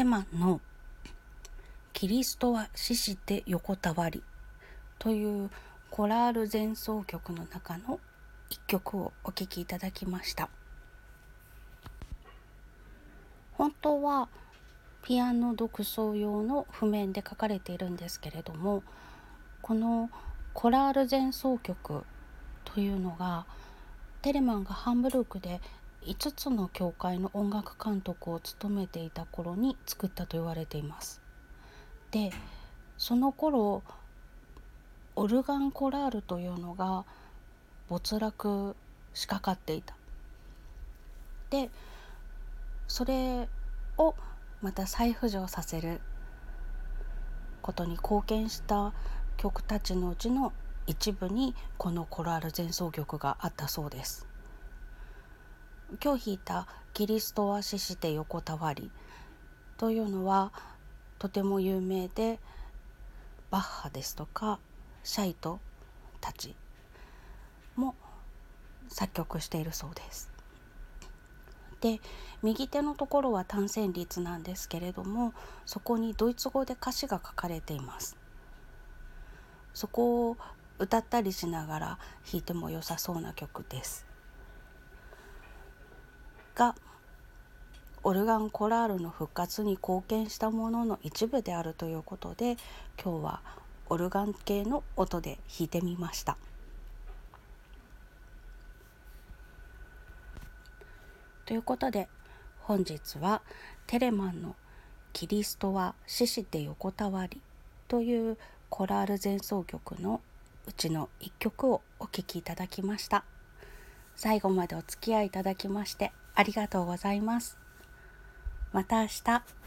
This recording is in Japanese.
テマのキリストは死して横たわり」というコラール前奏曲の中の一曲をお聴きいただきました。本当はピアノ独奏用の譜面で書かれているんですけれどもこのコラール前奏曲というのがテレマンがハンブルクで5つの教会の音楽監督を務めていた頃に作ったと言われています。でその頃オルガンコラールというのが没落しかかっていた。でそれをまた再浮上させることに貢献した曲たちのうちの一部にこのコラール前奏曲があったそうです。今日弾いた「キリストは死して横たわり」というのはとても有名でバッハですとかシャイトたちも作曲しているそうです。で右手のところは単線律なんですけれどもそこにドイツ語で歌詞が書かれています。そこを歌ったりしながら弾いても良さそうな曲です。がオルガンコラールの復活に貢献したものの一部であるということで今日はオルガン系の音で弾いてみました。ということで本日はテレマンの「キリストは死して横たわり」というコラール前奏曲のうちの一曲をお聴きいただきました。最後までお付き合いいただきましてありがとうございます。また明日。